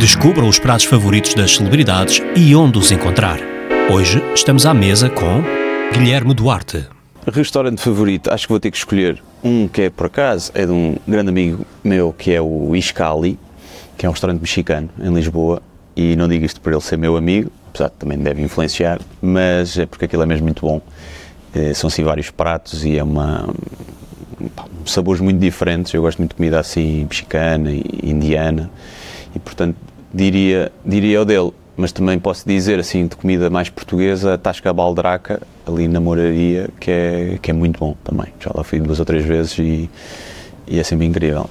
Descubra os pratos favoritos das celebridades e onde os encontrar. Hoje estamos à mesa com Guilherme Duarte. Restaurante favorito, acho que vou ter que escolher um que é por acaso, é de um grande amigo meu que é o Iscali, que é um restaurante mexicano em Lisboa, e não digo isto por ele ser meu amigo, apesar de também deve influenciar, mas é porque aquilo é mesmo muito bom. Eh, são assim vários pratos e é uma sabores muito diferentes. Eu gosto muito de comida assim mexicana e indiana e portanto diria diria o dele. Mas também posso dizer assim de comida mais portuguesa, a Tasca Baldraca ali na Moraria, que é que é muito bom também. Já lá fui duas ou três vezes e, e é sempre incrível.